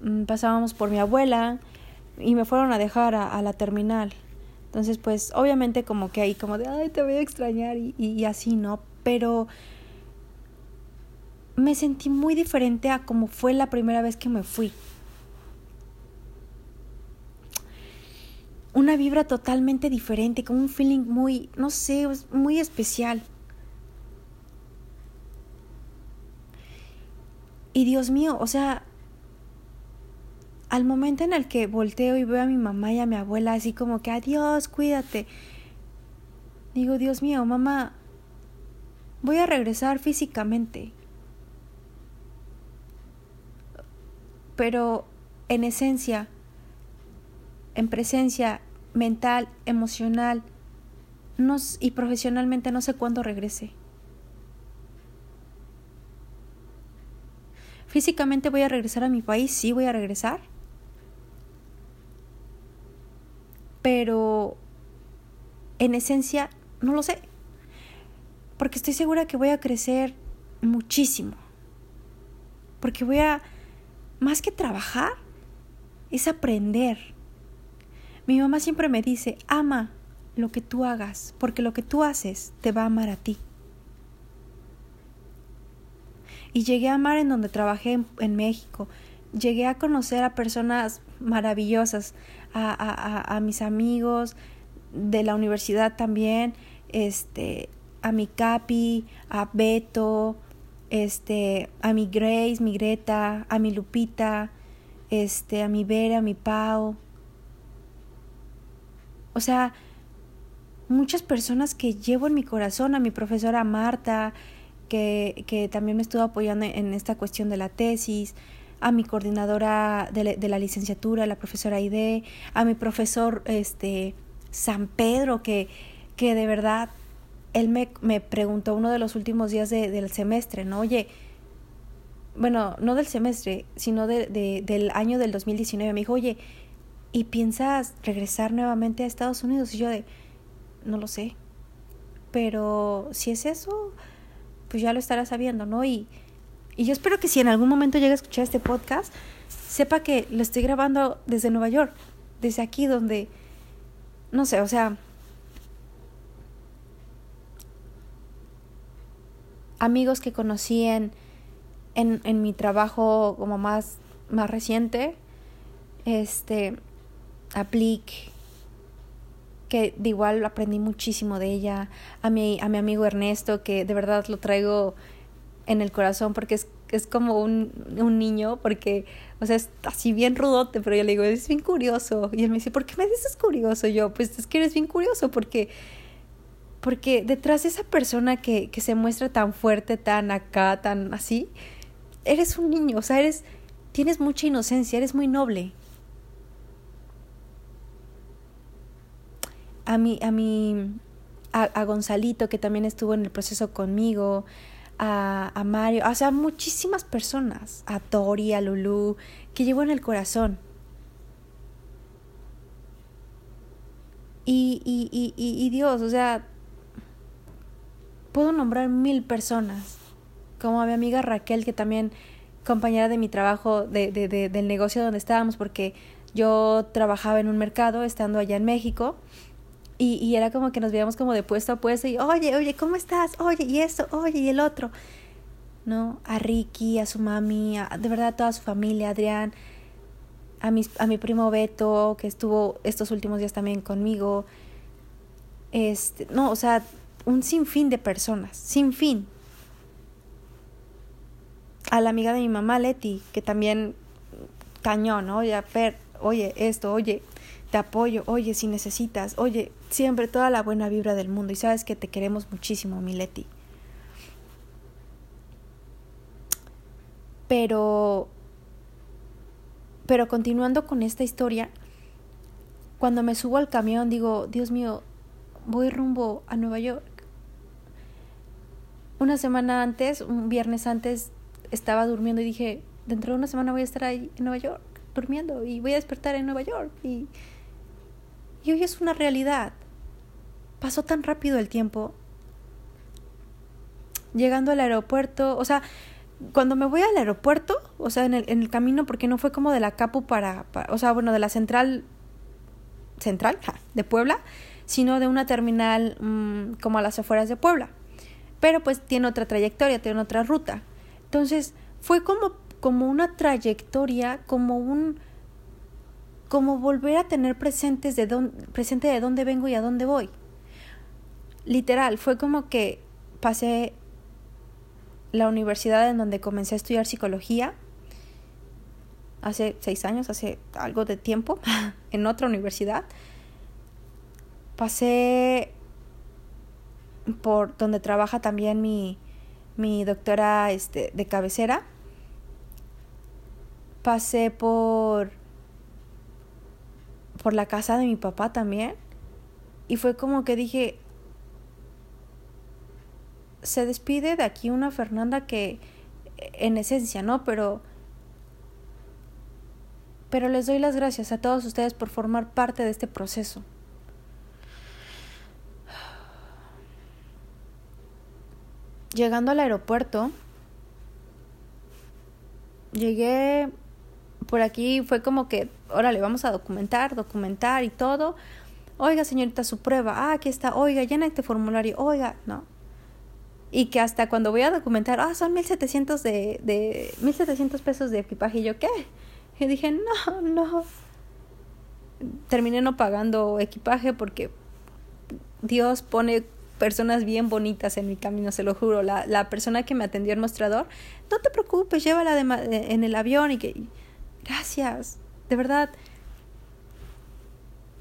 Mm, pasábamos por mi abuela y me fueron a dejar a, a, la terminal. Entonces, pues, obviamente como que ahí como de, ay, te voy a extrañar y, y, y así, ¿no? Pero me sentí muy diferente a como fue la primera vez que me fui. Una vibra totalmente diferente, con un feeling muy, no sé, muy especial. Y Dios mío, o sea, al momento en el que volteo y veo a mi mamá y a mi abuela así como que adiós, cuídate, digo, Dios mío, mamá, voy a regresar físicamente. Pero en esencia, en presencia mental, emocional y profesionalmente no sé cuándo regrese. Físicamente voy a regresar a mi país, sí voy a regresar. Pero en esencia no lo sé. Porque estoy segura que voy a crecer muchísimo. Porque voy a, más que trabajar, es aprender. Mi mamá siempre me dice, ama lo que tú hagas, porque lo que tú haces te va a amar a ti. Y llegué a amar en donde trabajé en, México. Llegué a conocer a personas maravillosas, a, mis amigos de la universidad también, este, a mi Capi, a Beto, este, a mi Grace, mi Greta, a mi Lupita, este, a mi Vera, a mi Pau. O sea, muchas personas que llevo en mi corazón, a mi profesora Marta, que, que también me estuvo apoyando en esta cuestión de la tesis, a mi coordinadora de, de la licenciatura, la profesora Aide, a mi profesor este, San Pedro, que, que de verdad, él me, me preguntó uno de los últimos días de, del semestre, ¿no? Oye, bueno, no del semestre, sino de, del año del 2019, me dijo, oye, ¿y piensas regresar nuevamente a Estados Unidos? Y yo de, no lo sé, pero si es eso, pues ya lo estará sabiendo, ¿no? Y, y yo espero que si en algún momento llega a escuchar este podcast, sepa que lo estoy grabando desde Nueva York, desde aquí donde, no sé, o sea, amigos que conocí en, en, en mi trabajo como más, más reciente, este, Aplique, que de igual aprendí muchísimo de ella, a mi, a mi amigo Ernesto, que de verdad lo traigo en el corazón porque es, es como un, un niño, porque, o sea, es así bien rudote, pero yo le digo, es bien curioso. Y él me dice, ¿por qué me dices curioso? yo, pues es que eres bien curioso porque, porque detrás de esa persona que, que se muestra tan fuerte, tan acá, tan así, eres un niño, o sea, eres, tienes mucha inocencia, eres muy noble. A mi, a mi, a, Gonzalito, que también estuvo en el proceso conmigo, a, Mario, o sea, muchísimas personas, a Tori, a Lulu, que llevo en el corazón. Y, y, y, y, Dios, o sea, puedo nombrar mil personas, como a mi amiga Raquel, que también compañera de mi trabajo, de, de, de, del negocio donde estábamos, porque yo trabajaba en un mercado estando allá en México y, y era como que nos veíamos como de puesto a puesto y, oye, oye, ¿cómo estás? Oye, y esto, oye, y el otro. ¿No? A Ricky, a su mami, a, de verdad a toda su familia, Adrián, a, mis, a mi primo Beto, que estuvo estos últimos días también conmigo. Este, no, o sea, un sinfín de personas, sin fin. A la amiga de mi mamá, Leti, que también cañón, ¿no? Oye, Fer, oye, esto, oye, te apoyo, oye, si necesitas, oye, siempre toda la buena vibra del mundo y sabes que te queremos muchísimo, Mileti. Pero, pero continuando con esta historia, cuando me subo al camión digo, Dios mío, voy rumbo a Nueva York. Una semana antes, un viernes antes, estaba durmiendo y dije, dentro de una semana voy a estar ahí en Nueva York, durmiendo, y voy a despertar en Nueva York. Y, hoy es una realidad. Pasó tan rápido el tiempo. Llegando al aeropuerto, o sea, cuando me voy al aeropuerto, o sea, en el, en el camino, porque no fue como de la Capu para, o sea, bueno, de la central, central, de Puebla, sino de una terminal mm, como a las afueras de Puebla. Pero pues tiene otra trayectoria, tiene otra ruta. Entonces, fue como, como una trayectoria, como un, como volver a tener presentes de presente de dónde vengo y a dónde voy. Literal, fue como que pasé la universidad en donde comencé a estudiar psicología hace seis años, hace algo de tiempo, <laughs> en otra universidad. Pasé por donde trabaja también mi, mi doctora este, de cabecera. Pasé por, por la casa de mi papá también. Y fue como que dije, se despide de aquí una Fernanda que en esencia, ¿no? Pero pero les doy las gracias a todos ustedes por formar parte de este proceso. Llegando al aeropuerto, llegué por aquí, fue como que, órale, vamos a documentar, documentar y todo. Oiga, señorita, su prueba. Ah, aquí está. Oiga, llena este formulario. Oiga, ¿no? Y que hasta cuando voy a documentar, ah, son 1700 de, de 1700 pesos de equipaje. Y yo, ¿qué? Y dije, no, no. Terminé no pagando equipaje porque Dios pone personas bien bonitas en mi camino, se lo juro. La, la persona que me atendió el mostrador, no te preocupes, llévala de, en el avión y que... Gracias, de verdad.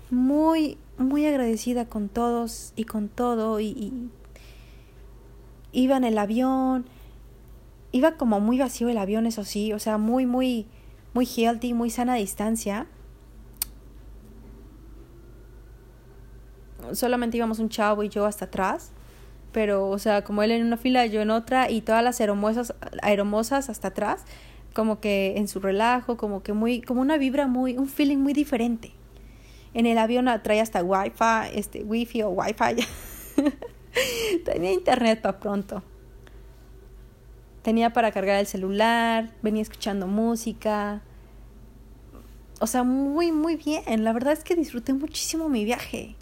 Muy, muy agradecida con todos y con todo. Y, iba en el avión. Iba como muy vacío el avión, eso sí. O sea, muy, muy muy healthy, muy sana distancia. Solamente íbamos un chavo y yo hasta atrás. Pero, o sea, como él en una fila, yo en otra, y todas las aeromosas, aeromosas hasta atrás, como que en su relajo, como que muy, como una vibra muy, un feeling muy diferente. En el avión trae hasta wifi, este, wifi o wifi. <laughs> Tenía internet para pronto tenía para cargar el celular, venía escuchando música. O sea, muy, muy bien. La verdad es que disfruté muchísimo mi viaje.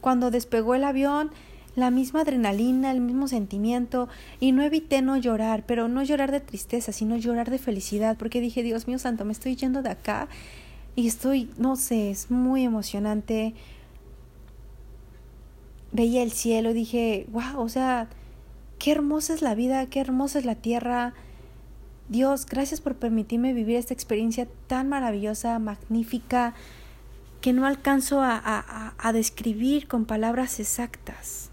Cuando despegó el avión, la misma adrenalina, el mismo sentimiento, y no evité no llorar, pero no llorar de tristeza, sino llorar de felicidad, porque dije, Dios mío santo, me estoy yendo de acá y estoy, no sé, es muy emocionante. Veía el cielo y dije, wow, o sea, Qué hermosa es la vida, qué hermosa es la tierra. Dios, gracias por permitirme vivir esta experiencia tan maravillosa, magnífica, que no alcanzo a, a, a describir con palabras exactas.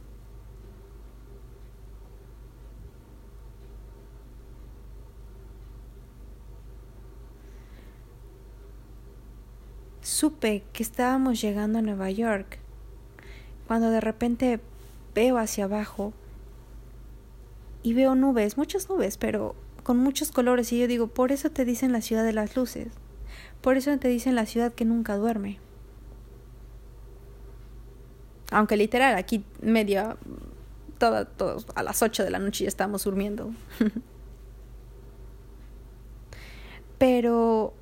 Supe que estábamos llegando a Nueva York cuando de repente veo hacia abajo y veo nubes, muchas nubes, pero con muchos colores y yo digo, por eso te dicen la ciudad de las luces, por eso te dicen la ciudad que nunca duerme. Aunque literal, aquí media, a las 8 de la noche ya estamos durmiendo. <laughs> pero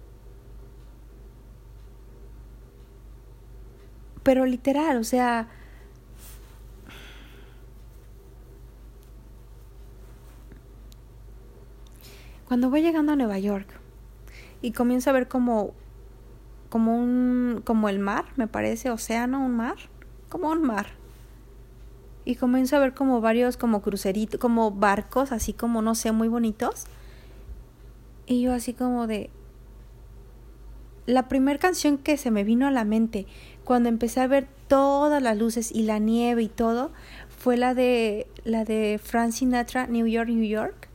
pero literal, o sea, Cuando voy llegando a Nueva York y comienzo a ver como como un como el mar, me parece, océano, un mar, como un mar. Y comienzo a ver como varios como cruceritos, como barcos, así como no sé, muy bonitos. Y yo así como de la primera canción que se me vino a la mente cuando empecé a ver todas las luces y la nieve y todo fue la de la de Frank Sinatra, New York, New York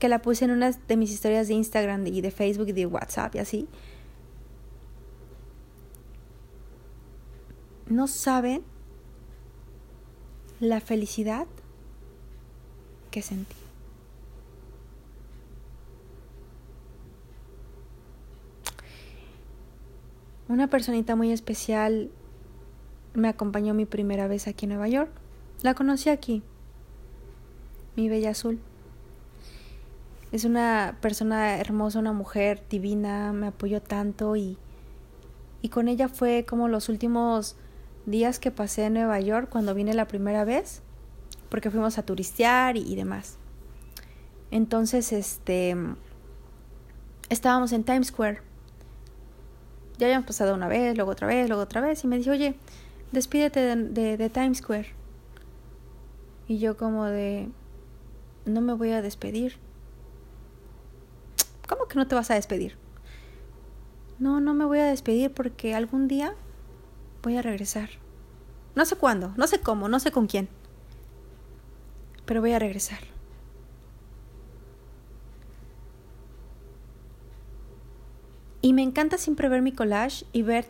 que la puse en una de mis historias de Instagram y de Facebook y de WhatsApp y así. No saben la felicidad que sentí. Una personita muy especial me acompañó mi primera vez aquí en Nueva York. La conocí aquí, mi bella azul. Es una persona hermosa, una mujer divina, me apoyó tanto y, y con ella fue como los últimos días que pasé en Nueva York cuando vine la primera vez, porque fuimos a turistear y, y demás. Entonces, este, estábamos en Times Square Ya habíamos pasado una vez, luego otra vez, luego otra vez. Y me dijo, oye, despídete de, de Times Square. Y yo como de, no me voy a despedir. ¿Cómo que no te vas a despedir? No, no me voy a despedir porque algún día voy a regresar. No sé cuándo, no sé cómo, no sé con quién. Pero voy a regresar. Y me encanta siempre ver mi collage y ver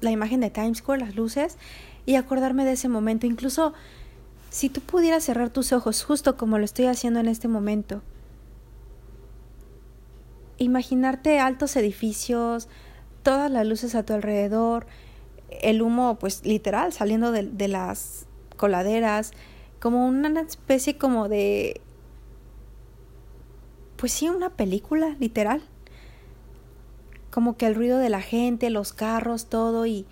la imagen de Times Square, las luces, y acordarme de ese momento. Incluso si tú pudieras cerrar tus ojos justo como lo estoy haciendo en este momento, imaginarte altos edificios, todas las luces a tu alrededor, el humo pues literal saliendo de, de las coladeras, como una especie como de... Pues sí, una película, literal. Como que el ruido de la gente, los carros, todo y...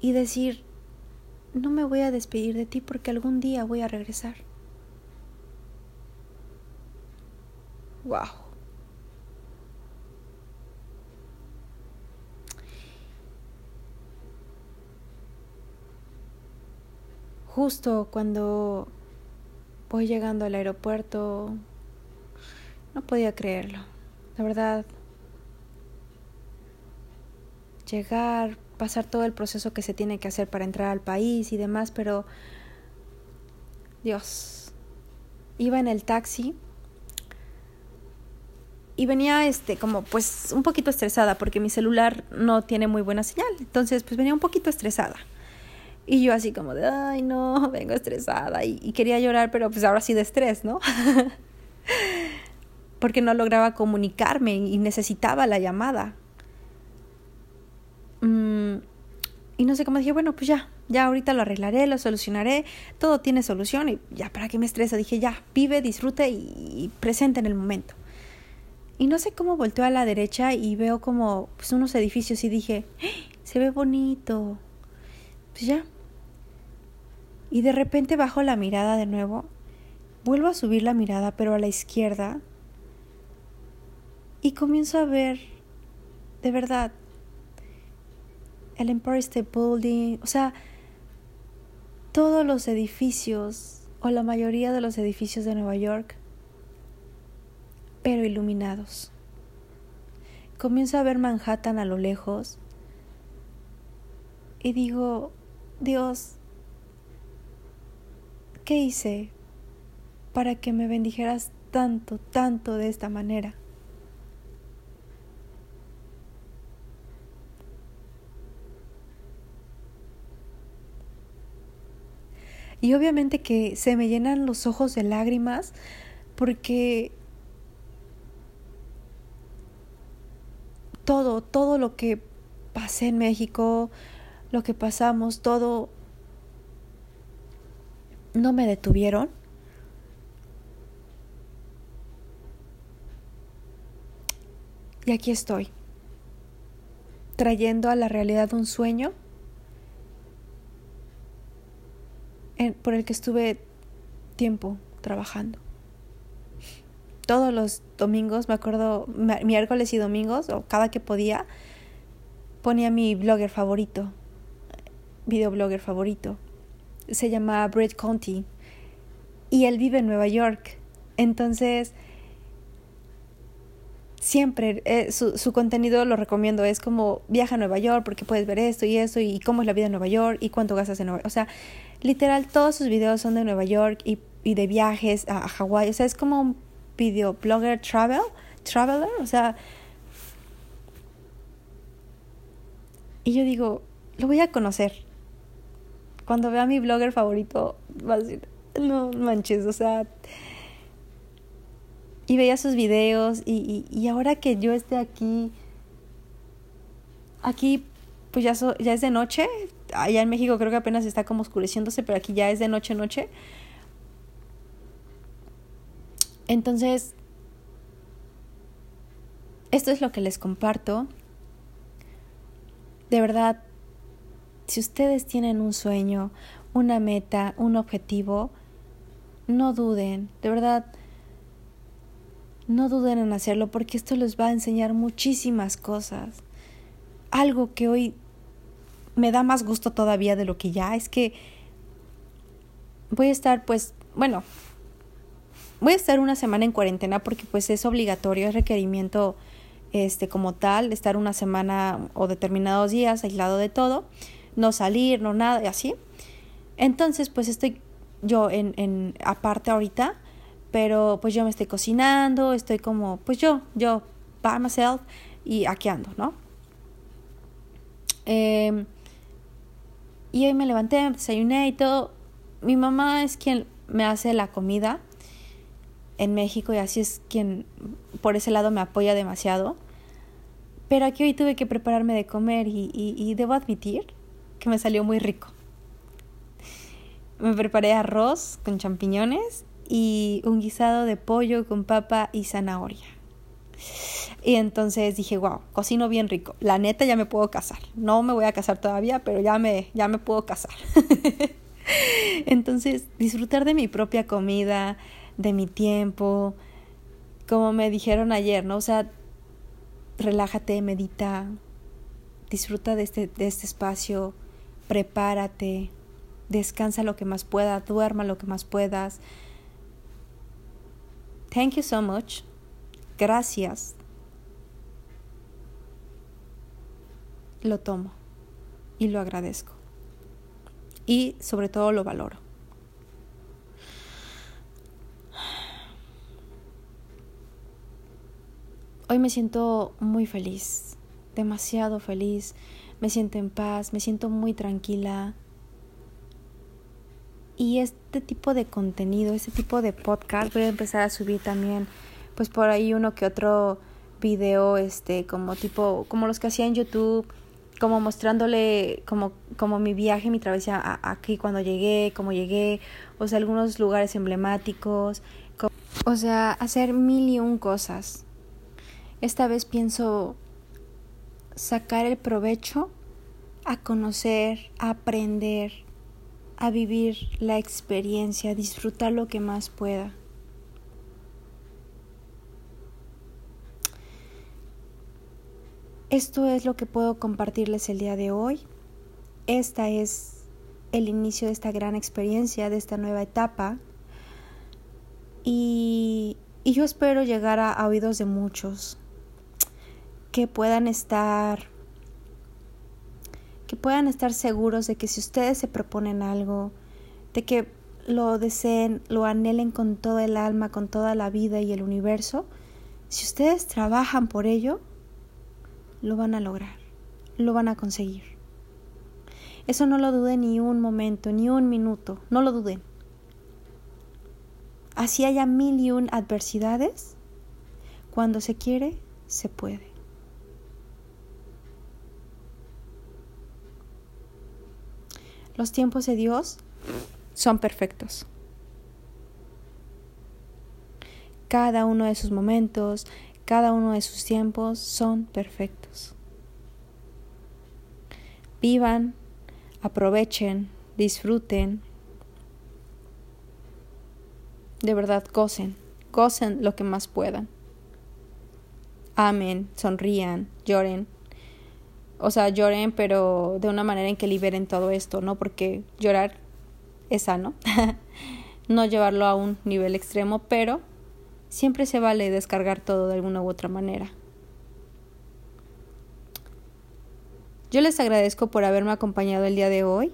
Y decir, no me voy a despedir de ti porque algún día voy a regresar. Wow. Justo cuando voy llegando al aeropuerto, no podía creerlo. La verdad, llegar, pasar todo el proceso que se tiene que hacer para entrar al país y demás, pero Dios, iba en el taxi y venía este como pues un poquito estresada porque mi celular no tiene muy buena señal, entonces pues venía un poquito estresada. Y yo así como de, ay no, vengo estresada y, y quería llorar, pero pues ahora sí de estrés, ¿no? <laughs> porque no lograba comunicarme y necesitaba la llamada. Mm, y no sé cómo dije, bueno, pues ya, ya ahorita lo arreglaré, lo solucionaré, todo tiene solución y ya, ¿para qué me estresa? Dije, ya, vive, disfrute y, presente en el momento. Y no sé cómo volteo a la derecha y veo como pues, unos edificios y dije, ¡Ah! se ve bonito. Pues ya. Y de repente bajo la mirada de nuevo, vuelvo a subir la mirada pero a la izquierda y comienzo a ver, de verdad, el Empire State Building, o sea, todos los edificios o la mayoría de los edificios de Nueva York, pero iluminados. Comienzo a ver Manhattan a lo lejos y digo, Dios, ¿qué hice para que me bendijeras tanto, tanto de esta manera? Y obviamente que se me llenan los ojos de lágrimas porque todo, todo lo que pasé en México, lo que pasamos, todo no me detuvieron. Y aquí estoy, trayendo a la realidad un sueño por el que estuve tiempo trabajando. Todos los domingos, me acuerdo, miércoles y domingos, o cada que podía, ponía mi blogger favorito, videoblogger favorito. Se llama Brett Conti y él vive en Nueva York. Entonces, siempre eh, su, su, contenido lo recomiendo. Es como viaja a Nueva York porque puedes ver esto y esto y cómo es la vida en Nueva York y cuánto gastas en Nueva York. O sea, Literal, todos sus videos son de Nueva York y, y de viajes a, Hawái. O sea, es como un videoblogger travel, traveler. O sea, y yo digo, lo voy a conocer. Cuando vea a mi blogger favorito, va a decir, no manches, o sea. Y veía sus videos y, y, y ahora que yo esté aquí, aquí pues ya, ya es de noche, allá en México creo que apenas está como oscureciéndose, pero aquí ya es de noche noche. Entonces, esto es lo que les comparto. De verdad, si ustedes tienen un sueño, una meta, un objetivo, no duden, de verdad, no duden en hacerlo porque esto les va a enseñar muchísimas cosas. algo que hoy me da más gusto todavía de lo que ya es que voy a estar pues, bueno, voy a estar una semana en cuarentena porque pues es obligatorio, es requerimiento este como tal, estar una semana o determinados días aislado de todo, no salir, no nada, y así. Entonces, pues estoy yo en, en aparte ahorita, pero pues yo me estoy cocinando, estoy como, pues yo, yo, by myself y aquí ando, ¿no? Eh, y hoy me levanté, me desayuné y todo. Mi mamá es quien me hace la comida en México y así es quien por ese lado me apoya demasiado. Pero aquí hoy tuve que prepararme de comer y, y, debo admitir que me salió muy rico. Me preparé arroz con champiñones y un guisado de pollo con papa y zanahoria. Y entonces dije, wow, cocino bien rico. La neta ya me puedo casar. No me voy a casar todavía, pero ya me, ya me puedo casar. <laughs> entonces, disfrutar de mi propia comida, de mi tiempo, como me dijeron ayer, ¿no? O sea, relájate, medita, disfruta de este, de este espacio, prepárate, descansa lo que más pueda, duerma lo que más puedas. Thank you so much. Gracias. Lo tomo y lo agradezco. Y sobre todo lo valoro. Hoy me siento muy feliz, demasiado feliz, me siento en paz, me siento muy tranquila. Y este tipo de contenido, este tipo de podcast, voy a empezar a subir también, pues por ahí uno que otro video, este, como tipo, como los que hacía en YouTube, como mostrándole como, como mi viaje, mi travesía aquí cuando llegué, cómo llegué, o sea, algunos lugares emblemáticos, o sea, hacer mil y un cosas. Esta vez pienso sacar el provecho a conocer, a aprender, a vivir la experiencia, disfrutar lo que más pueda. Esto es lo que puedo compartirles el día de hoy. Esta es el inicio de esta gran experiencia, de esta nueva etapa. Y, y yo espero llegar a, a oídos de muchos que puedan estar que puedan estar seguros de que si ustedes se proponen algo, de que lo deseen, lo anhelen con toda el alma, con toda la vida y el universo, si ustedes trabajan por ello, lo van a lograr, lo van a conseguir. Eso no lo duden ni un momento, ni un minuto, no lo duden. Así haya mil y un adversidades, cuando se quiere, se puede. Los tiempos de Dios son perfectos. Cada uno de sus momentos, cada uno de sus tiempos son perfectos. Vivan, aprovechen, disfruten. De verdad, gocen, gocen lo que más puedan. Amen, sonrían, lloren, o sea, lloren, pero de una manera en que liberen todo esto, ¿no? Porque llorar es sano, <laughs> no llevarlo a un nivel extremo, pero siempre se vale descargar todo de alguna u otra manera. Yo les agradezco por haberme acompañado el día de hoy.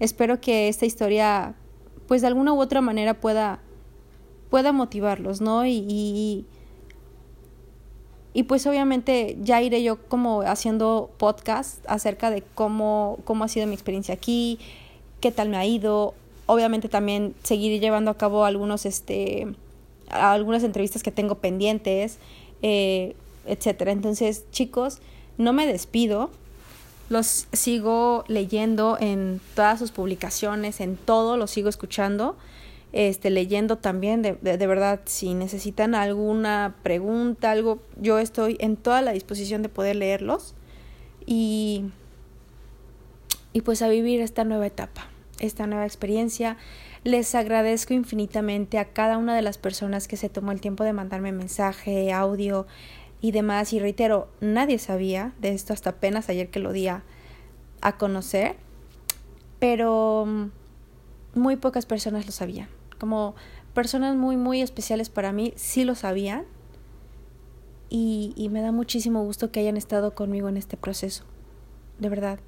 Espero que esta historia, pues de alguna u otra manera pueda, pueda motivarlos, ¿no? Y, y, pues obviamente ya iré yo como haciendo podcast acerca de cómo, cómo ha sido mi experiencia aquí, qué tal me ha ido. Obviamente también seguiré llevando a cabo algunos, este, algunas entrevistas que tengo pendientes, eh, etcétera. Entonces, chicos, no me despido. Los sigo leyendo en todas sus publicaciones, en todo, los sigo escuchando este, leyendo también, de, de, verdad, si necesitan alguna pregunta, algo, yo estoy en toda la disposición de poder leerlos y, y pues a vivir esta nueva etapa, esta nueva experiencia. Les agradezco infinitamente a cada una de las personas que se tomó el tiempo de mandarme mensaje, audio, y demás. Y reitero, nadie sabía de esto hasta apenas ayer que lo di a, conocer, pero mm, muy pocas personas lo sabían. Como personas muy, muy especiales para mí sí lo sabían y, y me da muchísimo gusto que hayan estado conmigo en este proceso. De verdad,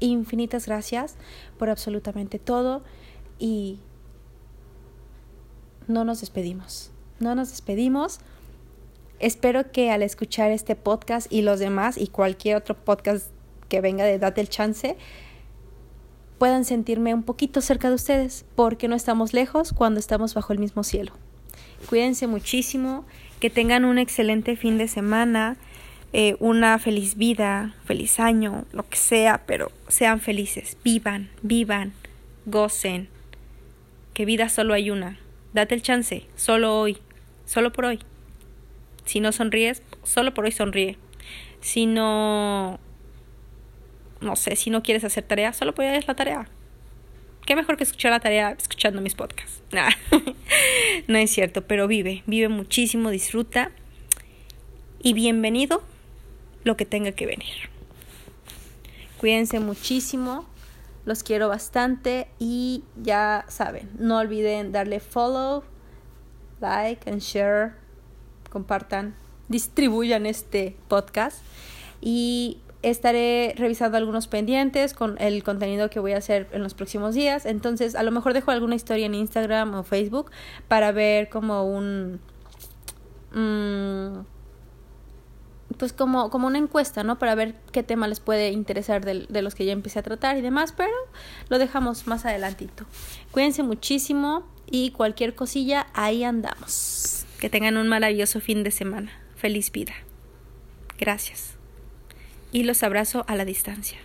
infinitas gracias por absolutamente todo y no nos despedimos. No nos despedimos. Espero que al escuchar este podcast y los demás y cualquier otro podcast que venga de Date el Chance, puedan sentirme un poquito cerca de ustedes, porque no estamos lejos cuando estamos bajo el mismo cielo. Cuídense muchísimo, que tengan un excelente fin de semana, eh, una feliz vida, feliz año, lo que sea, pero sean felices, vivan, vivan, gocen, que vida solo hay una. Date el chance, solo hoy, solo por hoy. Si no sonríes, solo por hoy sonríe. Si no, no sé, si no quieres hacer tarea, solo por hoy es la tarea. Qué mejor que escuchar la tarea escuchando mis podcasts. <laughs> no es cierto, pero vive, vive muchísimo, disfruta y bienvenido lo que tenga que venir. Cuídense muchísimo, los quiero bastante y ya saben, no olviden darle follow, like and share compartan, distribuyan este podcast y estaré revisando algunos pendientes con el contenido que voy a hacer en los próximos días. Entonces, a lo mejor dejo alguna historia en Instagram o Facebook para ver como un... Mm, pues como, como una encuesta, ¿no? Para ver qué tema les puede interesar de, de, los que ya empecé a tratar y demás, pero lo dejamos más adelantito. Cuídense muchísimo y cualquier cosilla, ahí andamos. Que tengan un maravilloso fin de semana. Feliz vida. Gracias. Y los abrazo a la distancia.